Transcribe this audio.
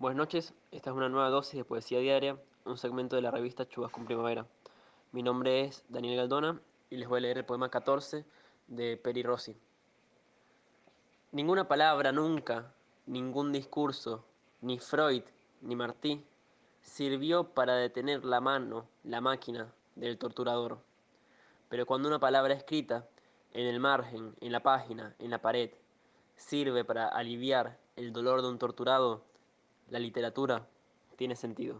Buenas noches, esta es una nueva dosis de poesía diaria, un segmento de la revista Chubasco en Primavera. Mi nombre es Daniel Galdona y les voy a leer el poema 14 de Peri Rossi. Ninguna palabra nunca, ningún discurso, ni Freud ni Martí, sirvió para detener la mano, la máquina del torturador. Pero cuando una palabra escrita, en el margen, en la página, en la pared, sirve para aliviar el dolor de un torturado, la literatura tiene sentido.